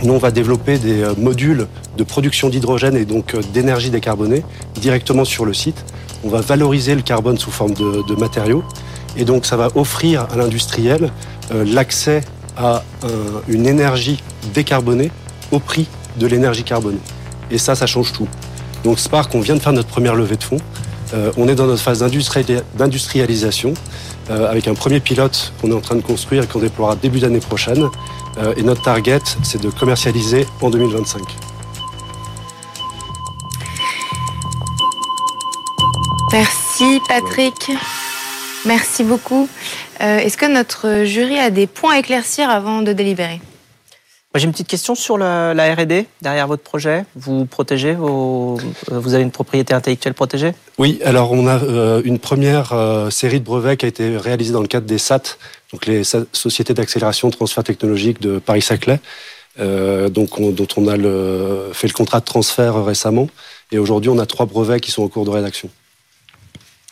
Speaker 6: Nous, on va développer des euh, modules de production d'hydrogène et donc euh, d'énergie décarbonée directement sur le site. On va valoriser le carbone sous forme de matériaux et donc ça va offrir à l'industriel euh, l'accès à un, une énergie décarbonée au prix de l'énergie carbonée. Et ça, ça change tout. Donc Spark, on vient de faire notre première levée de fonds. Euh, on est dans notre phase d'industrialisation euh, avec un premier pilote qu'on est en train de construire et qu'on déploiera début d'année prochaine. Euh, et notre target, c'est de commercialiser en 2025.
Speaker 3: Merci Patrick. Merci beaucoup. Euh, Est-ce que notre jury a des points à éclaircir avant de délibérer?
Speaker 2: J'ai une petite question sur la, la R&D derrière votre projet. Vous protégez vos, vous avez une propriété intellectuelle protégée?
Speaker 6: Oui, alors on a euh, une première euh, série de brevets qui a été réalisée dans le cadre des SAT, donc les sociétés d'accélération transfert technologique de Paris-Saclay, euh, donc on, dont on a le, fait le contrat de transfert récemment. Et aujourd'hui, on a trois brevets qui sont en cours de rédaction.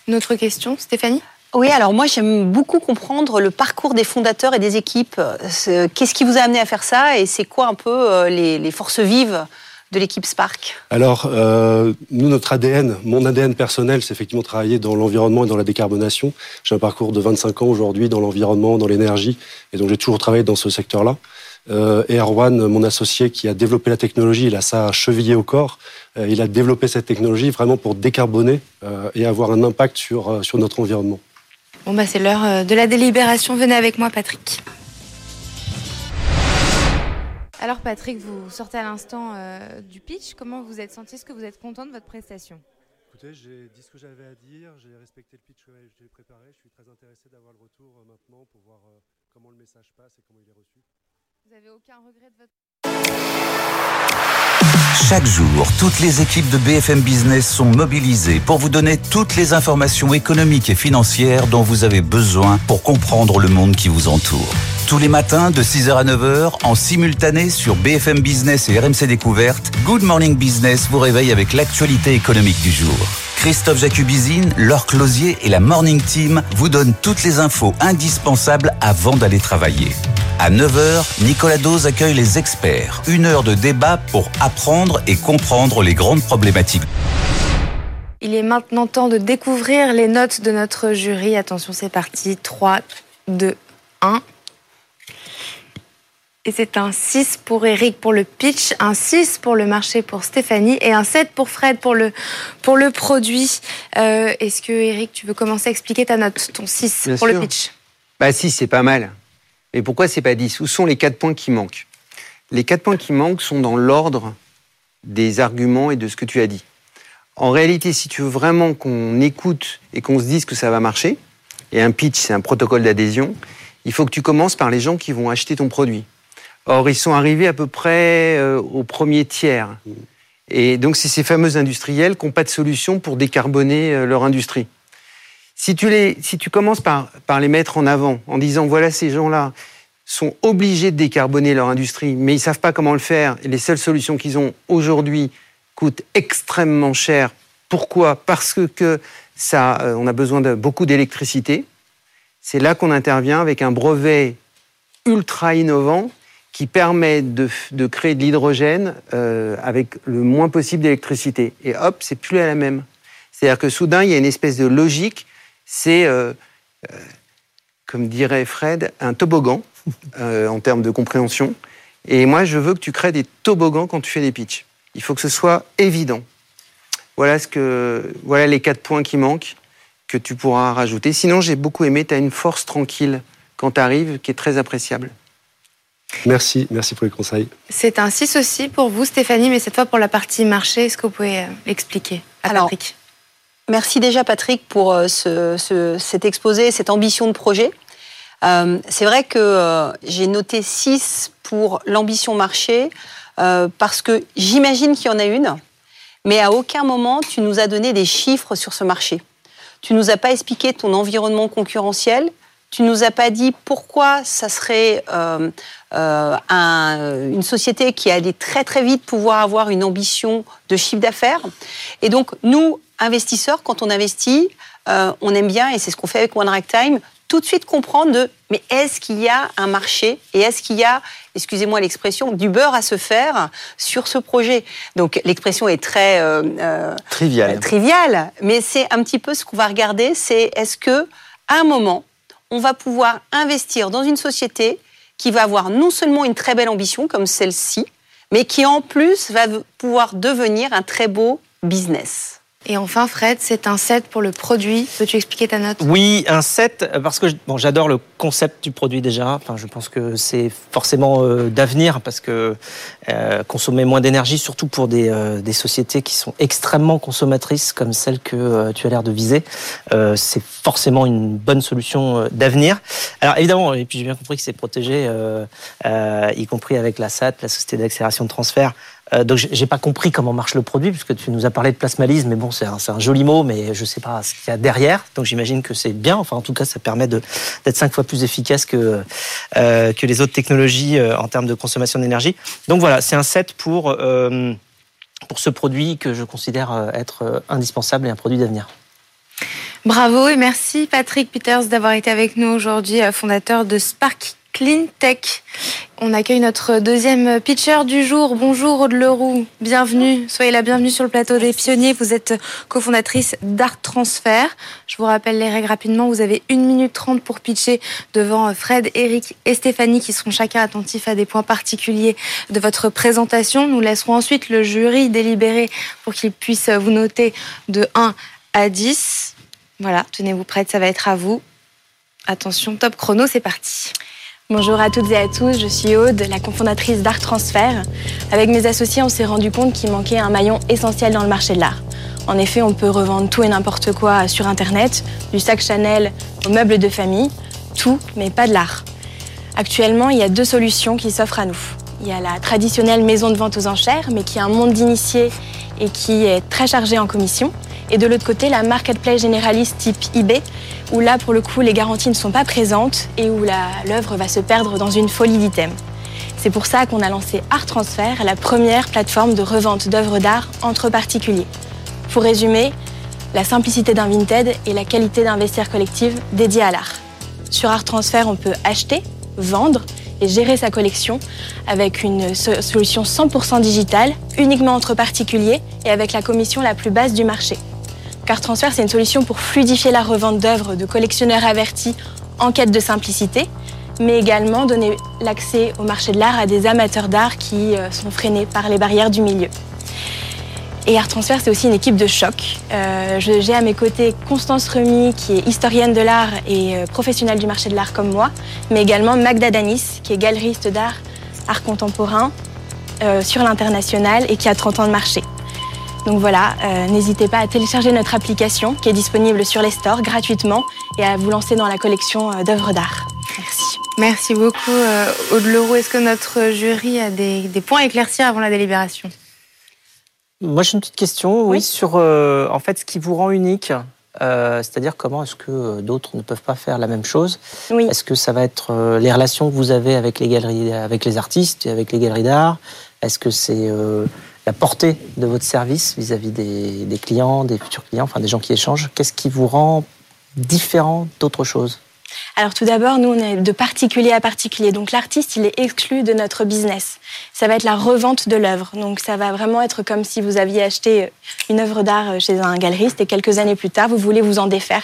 Speaker 3: Une autre question, Stéphanie?
Speaker 7: Oui, alors moi j'aime beaucoup comprendre le parcours des fondateurs et des équipes. Qu'est-ce qui vous a amené à faire ça et c'est quoi un peu les, les, forces vives de l'équipe Spark?
Speaker 6: Alors, euh, nous, notre ADN, mon ADN personnel, c'est effectivement travailler dans l'environnement et dans la décarbonation. J'ai un parcours de 25 ans aujourd'hui dans l'environnement, dans l'énergie, et donc j'ai toujours travaillé dans ce secteur-là. Euh, et Erwan, mon associé qui a développé la technologie, il a ça chevillé au corps. Euh, il a développé cette technologie vraiment pour décarboner euh, et avoir un impact sur, sur notre environnement.
Speaker 3: Bon, bah, c'est l'heure de la délibération. Venez avec moi, Patrick. Alors, Patrick, vous sortez à l'instant euh, du pitch. Comment vous êtes senti? Est-ce que vous êtes content de votre prestation?
Speaker 6: Écoutez, j'ai dit ce que j'avais à dire, j'ai respecté le pitch que j'ai préparé. Je suis très intéressé d'avoir le retour euh, maintenant pour voir euh, comment le message passe et comment il est reçu.
Speaker 3: Vous avez aucun regret de votre.
Speaker 1: Chaque jour, toutes les équipes de BFM Business sont mobilisées pour vous donner toutes les informations économiques et financières dont vous avez besoin pour comprendre le monde qui vous entoure. Tous les matins de 6h à 9h, en simultané sur BFM Business et RMC Découverte, Good Morning Business vous réveille avec l'actualité économique du jour. Christophe Jacubizine, Laure Closier et la Morning Team vous donnent toutes les infos indispensables avant d'aller travailler. À 9h, Nicolas Dose accueille les experts. Une heure de débat pour apprendre et comprendre les grandes problématiques.
Speaker 3: Il est maintenant temps de découvrir les notes de notre jury. Attention, c'est parti. 3, 2, 1. Et c'est un 6 pour Eric pour le pitch, un 6 pour le marché pour Stéphanie et un 7 pour Fred pour le, pour le produit. Euh, Est-ce que Eric, tu veux commencer à expliquer ta note, ton 6
Speaker 8: Bien
Speaker 3: pour
Speaker 8: sûr.
Speaker 3: le pitch?
Speaker 8: Bah 6, c'est pas mal. Mais pourquoi c'est pas 10 Où sont les 4 points qui manquent? Les 4 points qui manquent sont dans l'ordre des arguments et de ce que tu as dit. En réalité, si tu veux vraiment qu'on écoute et qu'on se dise que ça va marcher, et un pitch, c'est un protocole d'adhésion, il faut que tu commences par les gens qui vont acheter ton produit. Or, ils sont arrivés à peu près euh, au premier tiers. Et donc, c'est ces fameux industriels qui n'ont pas de solution pour décarboner euh, leur industrie. Si tu, les, si tu commences par, par les mettre en avant, en disant, voilà, ces gens-là sont obligés de décarboner leur industrie, mais ils ne savent pas comment le faire, et les seules solutions qu'ils ont aujourd'hui coûtent extrêmement cher. Pourquoi? Parce que, ça, euh, on a besoin de beaucoup d'électricité. C'est là qu'on intervient avec un brevet ultra innovant qui permet de, de créer de l'hydrogène euh, avec le moins possible d'électricité. Et hop, c'est plus à la même. C'est-à-dire que soudain, il y a une espèce de logique. C'est, euh, euh, comme dirait Fred, un toboggan (laughs) euh, en termes de compréhension. Et moi, je veux que tu crées des toboggans quand tu fais des pitchs. Il faut que ce soit évident. Voilà, ce que, voilà les quatre points qui manquent que tu pourras rajouter. Sinon, j'ai beaucoup aimé, tu as une force tranquille quand tu arrives qui est très appréciable.
Speaker 6: Merci, merci pour les conseils.
Speaker 3: C'est un 6 aussi pour vous, Stéphanie, mais cette fois pour la partie marché. Est-ce que vous pouvez l'expliquer à
Speaker 7: Alors,
Speaker 3: Patrick?
Speaker 7: Merci déjà Patrick pour euh, ce, cet exposé, cette ambition de projet. Euh, c'est vrai que euh, j'ai noté 6 pour l'ambition marché parce que j'imagine qu'il y en a une, mais à aucun moment tu nous as donné des chiffres sur ce marché. Tu nous as pas expliqué ton environnement concurrentiel, tu nous as pas dit pourquoi ça serait euh, euh, une société qui allait très très vite pouvoir avoir une ambition de chiffre d'affaires. Et donc nous, investisseurs, quand on investit, euh, on aime bien, et c'est ce qu'on fait avec One Time, tout de suite comprendre de mais est-ce qu'il y a un marché et est-ce qu'il y a, excusez-moi l'expression, du beurre à se faire sur ce projet? Donc l'expression est très
Speaker 8: triviale.
Speaker 7: triviale, mais c'est un petit peu ce qu'on va regarder, c'est est-ce que à un moment on va pouvoir investir dans une société qui va avoir non seulement une très belle ambition comme celle-ci, mais qui en plus va pouvoir devenir un très beau business?
Speaker 3: Et enfin, Fred, c'est un set pour le produit. Peux-tu expliquer ta note?
Speaker 2: Oui, un set, parce que bon, j'adore le concept du produit déjà. Enfin, je pense que c'est forcément euh, d'avenir, parce que euh, consommer moins d'énergie, surtout pour des, euh, des, sociétés qui sont extrêmement consommatrices, comme celle que tu as l'air de viser, c'est forcément une bonne solution d'avenir. Alors évidemment, et puis j'ai bien compris que c'est protégé, y compris avec la SAT, la Société d'accélération de transfert, euh, donc j'ai pas compris comment marche le produit puisque tu nous as parlé de plasmalyse, mais bon c'est un, un, joli mot, mais je sais pas ce qu'il y a derrière. Donc j'imagine que c'est bien. Enfin en tout cas ça permet d'être cinq fois plus efficace que euh, que les autres technologies euh, en termes de consommation d'énergie. Donc voilà, c'est un set pour pour ce produit que je considère être indispensable et un produit d'avenir.
Speaker 3: Bravo et merci Patrick Peters d'avoir été avec nous aujourd'hui, fondateur de Spark Clean Tech. On accueille notre deuxième pitcher du jour. Bonjour Aude Leroux, bienvenue. Soyez la bienvenue sur le plateau des pionniers. Vous êtes cofondatrice d'Art Transfer. Je vous rappelle les règles rapidement. Vous avez 1 minute 30 pour pitcher devant Fred, Eric et Stéphanie qui seront chacun attentifs à des points particuliers de votre présentation. Nous laisserons ensuite le jury délibérer pour qu'il puisse vous noter de 1 à 10. Voilà, tenez-vous prête, ça va être à vous. Attention, top chrono, c'est parti.
Speaker 9: Bonjour à toutes et à tous, je suis Aude, la cofondatrice d'Art Transfer. Avec mes associés, on s'est rendu compte qu'il manquait un maillon essentiel dans le marché de l'art. En effet, on peut revendre tout et n'importe quoi sur Internet, du sac Chanel aux meubles de famille, tout, mais pas de l'art. Actuellement, il y a deux solutions qui s'offrent à nous. Il y a la traditionnelle maison de vente aux enchères, mais qui a un monde d'initiés et qui est très chargée en commission. Et de l'autre côté, la marketplace généraliste type eBay, où là, pour le coup, les garanties ne sont pas présentes et où l'œuvre va se perdre dans une folie d'items. C'est pour ça qu'on a lancé Art Transfer, la première plateforme de revente d'œuvres d'art entre particuliers. Pour résumer, la simplicité d'un Vinted et la qualité d'un vestiaire collectif dédié à l'art. Sur Art Transfer, on peut acheter, vendre et gérer sa collection avec une solution 100% digitale, uniquement entre particuliers et avec la commission la plus basse du marché. Car Transfer, c'est une solution pour fluidifier la revente d'œuvres de collectionneurs avertis en quête de simplicité, mais également donner l'accès au marché de l'art à des amateurs d'art qui euh, sont freinés par les barrières du milieu. Et Art Transfer, c'est aussi une équipe de choc. Euh, J'ai à mes côtés Constance Remy, qui est historienne de l'art et euh, professionnelle du marché de l'art comme moi, mais également Magda Danis, qui est galeriste d'art, art contemporain sur l'international et qui a 30 ans de marché. Donc voilà, euh, n'hésitez pas à télécharger notre application qui est disponible sur les stores gratuitement et à vous lancer dans la collection euh, d'œuvres d'art. Merci.
Speaker 3: Merci beaucoup, euh, Aude Leroux. Est-ce que notre jury a des, points à éclaircir avant la délibération?
Speaker 2: Moi, j'ai une petite question, oui, sur en fait ce qui vous rend unique. C'est-à-dire comment est-ce que d'autres ne peuvent pas faire la même chose?
Speaker 9: Oui.
Speaker 2: Est-ce que ça va être les relations que vous avez avec les galeries, avec les artistes et avec les galeries d'art? Est-ce que c'est la portée de votre service vis-à-vis des, clients, des futurs clients, enfin des gens qui échangent Qu'est-ce qui vous rend différent d'autre chose?
Speaker 9: Alors tout d'abord, nous, on est de particulier à particulier. Donc l'artiste, il est exclu de notre business. Ça va être la revente de l'œuvre. Donc ça va vraiment être comme si vous aviez acheté une œuvre d'art chez un galeriste et quelques années plus tard, vous voulez vous en défaire.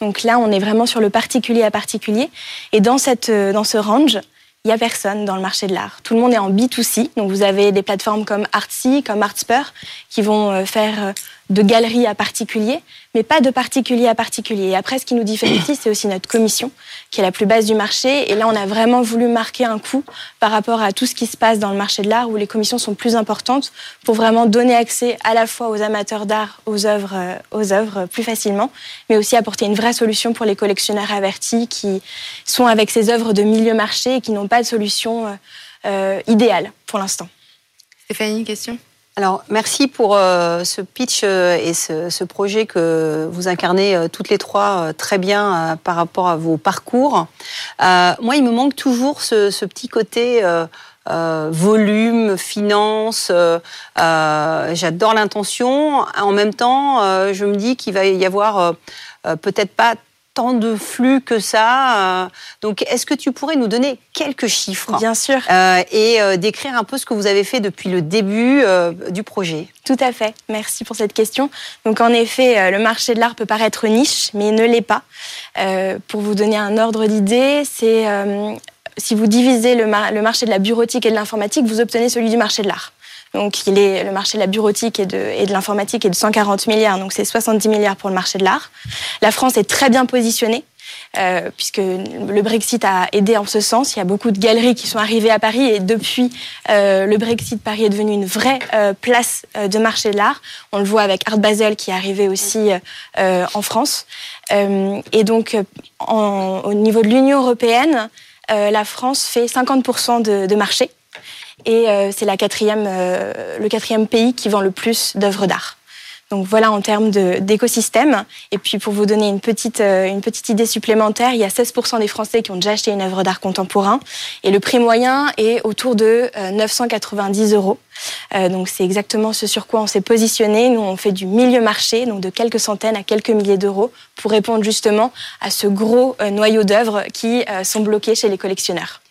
Speaker 9: Donc là, on est vraiment sur le particulier à particulier. Et dans, cette, dans ce range, il n'y a personne dans le marché de l'art. Tout le monde est en B2C. Donc vous avez des plateformes comme Artsy, comme Artspur, qui vont euh, faire de galerie à particulier, mais pas de particulier à particulier. Et après, ce qui nous différencie, c'est aussi notre commission, qui est la plus basse du marché. Et là, on a vraiment voulu marquer un coup par rapport à tout ce qui se passe dans le marché de l'art, où les commissions sont plus importantes, pour vraiment donner accès à la fois aux amateurs d'art, aux œuvres, euh, aux œuvres plus facilement, mais aussi apporter une vraie solution pour les collectionneurs avertis qui sont avec ces œuvres de milieu marché et qui n'ont pas de solution euh, euh idéale pour l'instant.
Speaker 3: Stéphanie, une question?
Speaker 7: Alors, merci pour euh, ce pitch euh, et ce, projet que vous incarnez euh, toutes les trois très bien par rapport à vos parcours. moi, il me manque toujours ce, ce petit côté volume, finance. J'adore l'intention. En même temps, je me dis qu'il va y avoir peut-être pas tant de flux que ça. Euh, donc, est-ce que tu pourrais nous donner quelques chiffres
Speaker 9: Bien sûr.
Speaker 7: Euh, et euh, décrire un peu ce que vous avez fait depuis le début du projet?
Speaker 9: Tout à fait. Merci pour cette question. Donc, en effet, le marché de l'art peut paraître niche, mais il ne l'est pas. pour vous donner un ordre d'idée, c'est si vous divisez le, le marché de la bureautique et de l'informatique, vous obtenez celui du marché de l'art. Donc, il est, le marché de la bureautique et de, l'informatique est de 140 milliards, donc c'est 70 milliards pour le marché de l'art. La France est très bien positionnée. Euh, puisque le Brexit a aidé en ce sens. Il y a beaucoup de galeries qui sont arrivées à Paris et depuis euh, le Brexit, Paris est devenu une vraie euh, place de marché de l'art. On le voit avec Art Basel qui est arrivé aussi en France. Et donc, au niveau de l'Union européenne, la France fait 50% de, de marché et euh, c'est la quatrième, euh, le quatrième pays qui vend le plus d'œuvres d'art. Donc voilà en termes d'écosystème. Et puis pour vous donner une petite, euh, une petite idée supplémentaire, il y a 16% des Français qui ont déjà acheté une œuvre d'art contemporain. Et le prix moyen est autour de 990 euros. donc c'est exactement ce sur quoi on s'est positionné. Nous, on fait du milieu marché, donc de quelques centaines à quelques milliers d'euros, pour répondre justement à ce gros noyau d'œuvres qui sont bloqués chez les collectionneurs.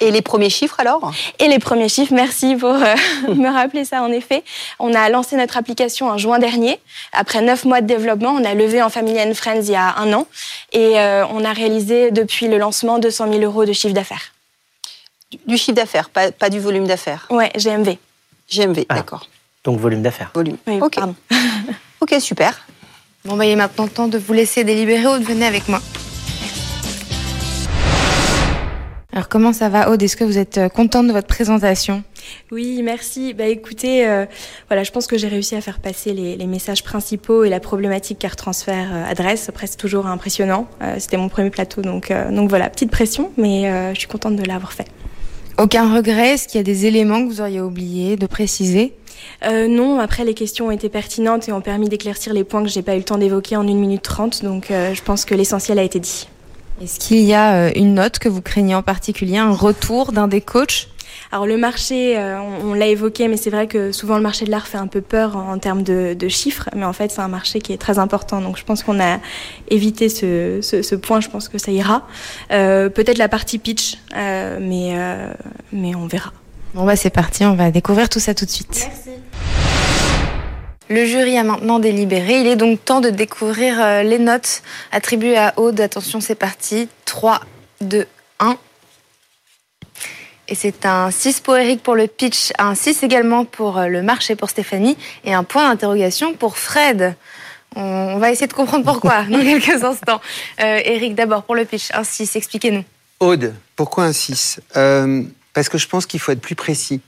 Speaker 7: Et les premiers chiffres alors
Speaker 9: Et les premiers chiffres, merci pour euh, (laughs) me rappeler ça en effet. On a lancé notre application en juin dernier. Après neuf mois de développement, on a levé en Family and Friends il y a un an. Et euh, on a réalisé depuis le lancement 200 000 euros de chiffre d'affaires.
Speaker 7: Du, chiffre d'affaires, pas, du volume d'affaires
Speaker 9: Ouais, GMV.
Speaker 7: GMV, ah. d'accord.
Speaker 2: Donc volume d'affaires.
Speaker 7: Volume.
Speaker 9: Oui,
Speaker 7: ok. ok, super.
Speaker 3: Bon, bah, il est maintenant temps de vous laisser délibérer ou de venir avec moi. Alors comment ça va Aude? Est-ce que vous êtes euh, contente de votre présentation?
Speaker 9: Oui, merci. Bah écoutez, euh, voilà, je pense que j'ai réussi à faire passer les, les, messages principaux et la problématique car transfert euh, adresse. Après, c'est toujours impressionnant. Euh, C'était mon premier plateau, donc euh, donc voilà, petite pression, mais euh, je suis contente de l'avoir fait.
Speaker 3: Aucun regret? Est-ce qu'il y a des éléments que vous auriez oublié de préciser?
Speaker 9: Euh, non, après les questions ont été pertinentes et ont permis d'éclaircir les points que j'ai pas eu le temps d'évoquer en 1 minute 30, donc euh, je pense que l'essentiel a été dit.
Speaker 3: Est-ce qu'il y a euh, une note que vous craignez en particulier, un retour d'un des coachs?
Speaker 9: Alors le marché, euh, on, l'a évoqué, mais c'est vrai que souvent le marché de l'art fait un peu peur en, termes de, de, chiffres, mais en fait c'est un marché qui est très important. Donc je pense qu'on a évité ce, ce, ce, point, je pense que ça ira. Euh, Peut-être la partie pitch, euh, mais, euh, mais on verra.
Speaker 3: Bon bah c'est parti, on va découvrir tout ça tout de suite.
Speaker 9: Merci.
Speaker 3: Le jury a maintenant délibéré. Il est donc temps de découvrir euh, les notes attribuées à Aude. Attention, c'est parti. 3, 2, 1. Et c'est un 6 pour Eric pour le pitch, un 6 également pour euh, le marché pour Stéphanie et un point d'interrogation pour Fred. On va essayer de comprendre pourquoi (laughs) dans quelques instants. Euh, Eric, d'abord pour le pitch, un 6, expliquez-nous.
Speaker 8: Aude, pourquoi un 6 euh, Parce que je pense qu'il faut être plus précis.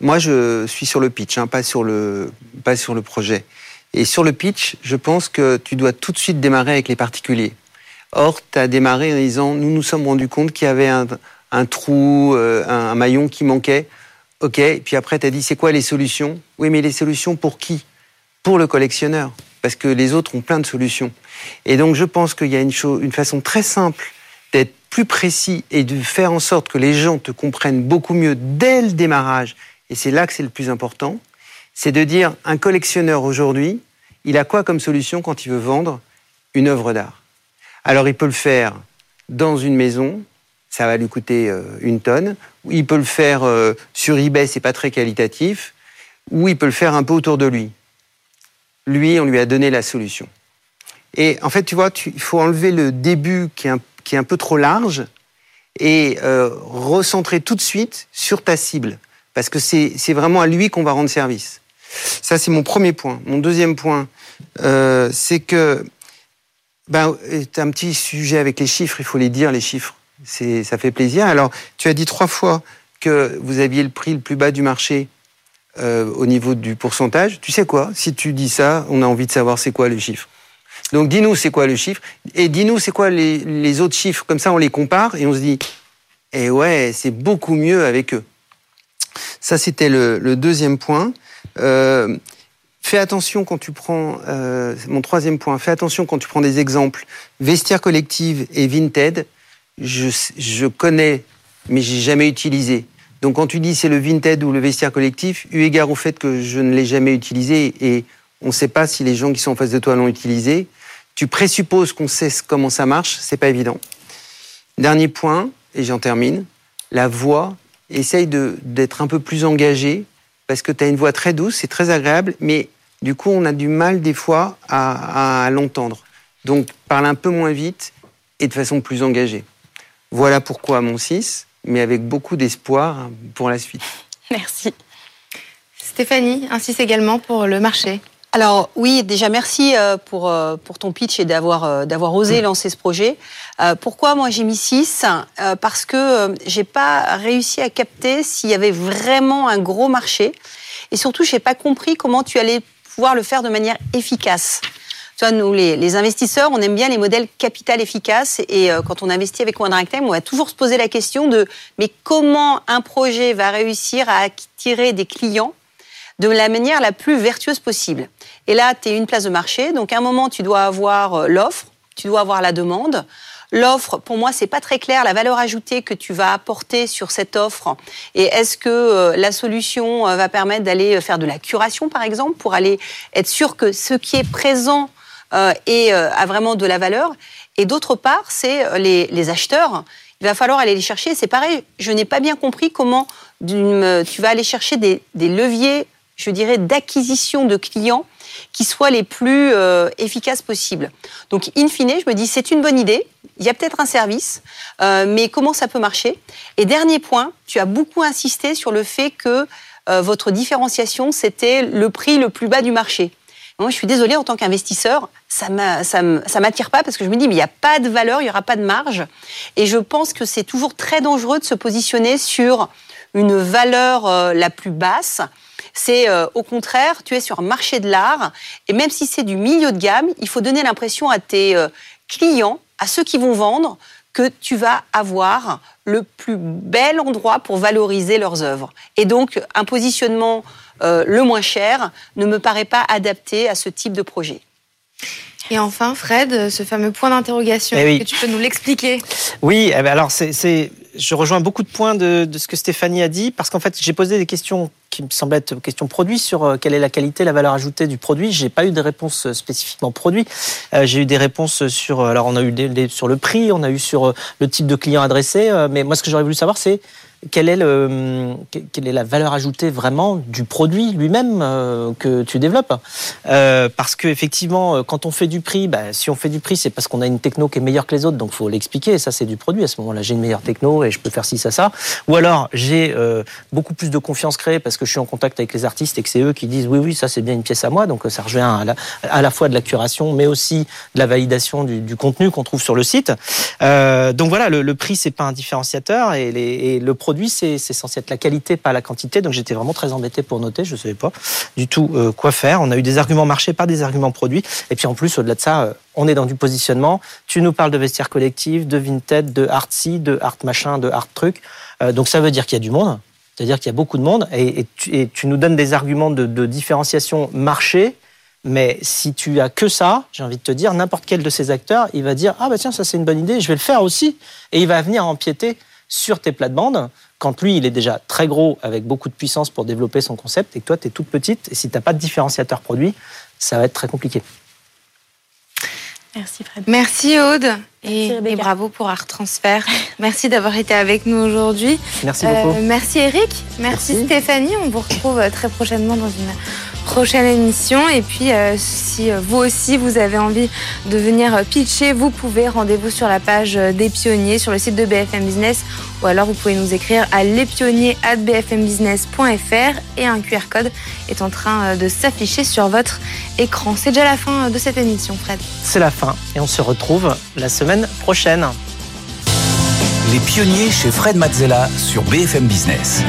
Speaker 8: Moi, je suis sur le pitch, hein, pas, sur le, pas sur le projet. Et sur le pitch, je pense que tu dois tout de suite démarrer avec les particuliers. Or, tu as démarré en disant, nous nous sommes rendus compte qu'il y avait un, un trou, euh, un, maillon qui manquait. OK, puis après, tu as dit, c'est quoi les solutions? Oui, mais les solutions pour qui? Pour le collectionneur, parce que les autres ont plein de solutions. Et donc, je pense qu'il y a une, une façon très simple d'être plus précis et de faire en sorte que les gens te comprennent beaucoup mieux dès le démarrage et c'est là que c'est le plus important, c'est de dire un collectionneur aujourd'hui, il a quoi comme solution quand il veut vendre une œuvre d'art? Alors il peut le faire dans une maison, ça va lui coûter euh, une tonne, ou il peut le faire euh, sur eBay, c'est pas très qualitatif, ou il peut le faire un peu autour de lui. Lui, on lui a donné la solution. Et en fait, tu vois, il faut enlever le début qui est un, qui est un peu trop large et euh, recentrer tout de suite sur ta cible parce que c'est vraiment à lui qu'on va rendre service. Ça, c'est mon premier point. Mon deuxième point, euh, c'est que ben, as un petit sujet avec les chiffres, il faut les dire, les chiffres. Ça fait plaisir. Alors, tu as dit trois fois que vous aviez le prix le plus bas du marché euh, au niveau du pourcentage. Tu sais quoi? Si tu dis ça, on a envie de savoir c'est quoi le chiffre. Donc, dis-nous c'est quoi le chiffre et dis-nous c'est quoi les autres chiffres. Comme ça, on les compare et on se dit, eh ouais, c'est beaucoup mieux avec eux. Ça, c'était le, deuxième point. Euh, fais attention quand tu prends, euh, mon troisième point, fais attention quand tu prends des exemples. Vestiaire collective et Vinted, je, je connais, mais j'ai jamais utilisé. Donc quand tu dis c'est le Vinted ou le vestiaire collectif, eu égard au fait que je ne l'ai jamais utilisé et on ne sait pas si les gens qui sont en face de toi l'ont utilisé, tu présupposes qu'on sait comment ça marche, c'est pas évident. Dernier point, et j'en termine, la voix, essaye d'être un peu plus engagé parce que tu as une voix très douce, c'est très agréable, mais du coup, on a du mal des fois à, à l'entendre. Donc, parle un peu moins vite et de façon plus engagée. Voilà pourquoi mon 6, mais avec beaucoup d'espoir pour la suite. (laughs)
Speaker 3: Merci. Stéphanie, un 6 également pour le marché.
Speaker 7: Alors oui, déjà merci euh, pour, euh, pour ton pitch et d'avoir euh, d'avoir osé lancer ce projet. Pourquoi moi j'ai mis 6 Parce que j'ai pas réussi à capter s'il y avait vraiment un gros marché et surtout j'ai pas compris comment tu allais pouvoir le faire de manière efficace. Tu vois, nous, les, les, investisseurs, on aime bien les modèles capital efficaces. Et quand on investit avec One Time, on va toujours se poser la question de mais comment un projet va réussir à attirer des clients de la manière la plus vertueuse possible. Et là, tu une place de marché, donc à un moment, tu dois avoir euh, l'offre, tu dois avoir la demande. L'offre, pour moi, c'est pas très clair la valeur ajoutée que tu vas apporter sur cette offre. Et est-ce que euh, la solution euh, va permettre d'aller faire de la curation, par exemple, pour aller être sûr que ce qui est présent est, a vraiment de la valeur? Et d'autre part, c'est les, les acheteurs il va falloir aller les chercher. C'est pareil, je n'ai pas bien compris comment tu vas aller chercher des, des leviers je dirais, d'acquisition de clients qui soient les plus euh, efficaces possibles. Donc, in fine, je me dis, c'est une bonne idée. Il y a peut-être un service, euh, mais comment ça peut marcher? Et dernier point, tu as beaucoup insisté sur le fait que euh, votre différenciation, c'était le prix le plus bas du marché. Moi, je suis désolée, en tant qu'investisseur, ça ne m'attire pas parce que je me dis, mais il n'y a pas de valeur, il n'y aura pas de marge. Et je pense que c'est toujours très dangereux de se positionner sur une valeur la plus basse c'est euh, au contraire, tu es sur un marché de l'art et même si c'est du milieu de gamme, il faut donner l'impression à tes euh, clients, à ceux qui vont vendre, que tu vas avoir le plus bel endroit pour valoriser leurs œuvres. Et donc, un positionnement euh, le moins cher ne me paraît pas adapté à ce type de projet.
Speaker 3: Et enfin, Fred, ce fameux point d'interrogation, eh que tu peux nous l'expliquer
Speaker 2: Oui, eh ben alors c'est, je rejoins beaucoup de points de, ce que Stéphanie a dit, parce qu'en fait, j'ai posé des questions qui me semblent être questions produits sur euh, quelle est la qualité, la valeur ajoutée du produit. J'ai pas eu de réponse euh, spécifiquement produit. Euh, j'ai eu des réponses sur, alors on a eu des, sur le prix, on a eu sur le type de client adressé, mais moi ce que j'aurais voulu savoir, c'est quelle est, le, quelle est la valeur ajoutée vraiment du produit lui-même euh, que tu développes? Euh, Parce que effectivement, quand on fait du prix, bah, si on fait du prix, c'est parce qu'on a une techno qui est meilleure que les autres, donc faut l'expliquer. Ça, c'est du produit. À ce moment-là, j'ai une meilleure techno et je peux faire ci, ça, ça. Ou alors, j'ai euh, beaucoup plus de confiance créée parce que je suis en contact avec les artistes et que c'est eux qui disent oui, oui, ça c'est bien une pièce à moi. Donc ça revient à la, à la fois de la curation, mais aussi de la validation du, du contenu qu'on trouve sur le site. donc voilà, le, le prix c'est pas un différenciateur et, les, et le c'est censé être la qualité, pas la quantité. Donc j'étais vraiment très embêté pour noter. Je ne savais pas du tout euh, quoi faire. On a eu des arguments marché, pas des arguments produits. Et puis en plus, au-delà de ça, euh, on est dans du positionnement. Tu nous parles de vestiaire collectif, de Vinted, de Artsy, de Art machin, de Art truc. Euh, donc ça veut dire qu'il y a du monde. C'est-à-dire qu'il y a beaucoup de monde. Et, tu, tu, nous donnes des arguments de, de différenciation marché. Mais si tu as que ça, j'ai envie de te dire, n'importe quel de ces acteurs, il va dire ah bah tiens ça c'est une bonne idée, je vais le faire aussi, et il va venir empiéter sur tes plates-bandes quand lui, il est déjà très gros avec beaucoup de puissance pour développer son concept et que toi, tu es toute petite et si tu n'as pas de différenciateur produit, ça va être très compliqué.
Speaker 3: Merci Fred. Merci Aude et, bravo pour Art Transfert. (laughs) merci d'avoir été avec nous aujourd'hui.
Speaker 2: Merci beaucoup.
Speaker 3: Euh, merci Eric. Merci, merci, Stéphanie. On vous retrouve très prochainement dans une prochaine émission. Et puis, euh, si vous aussi vous avez envie de venir pitcher, vous pouvez rendez-vous sur la page des pionniers sur le site de BFM Business ou alors vous pouvez nous écrire à lespionniers@bfmbusiness.fr et un QR code est en train de s'afficher sur votre écran. C'est déjà la fin de cette émission, Fred.
Speaker 2: C'est la fin et on se retrouve la semaine prochaine.
Speaker 1: Les pionniers chez Fred Mazzella sur BFM Business.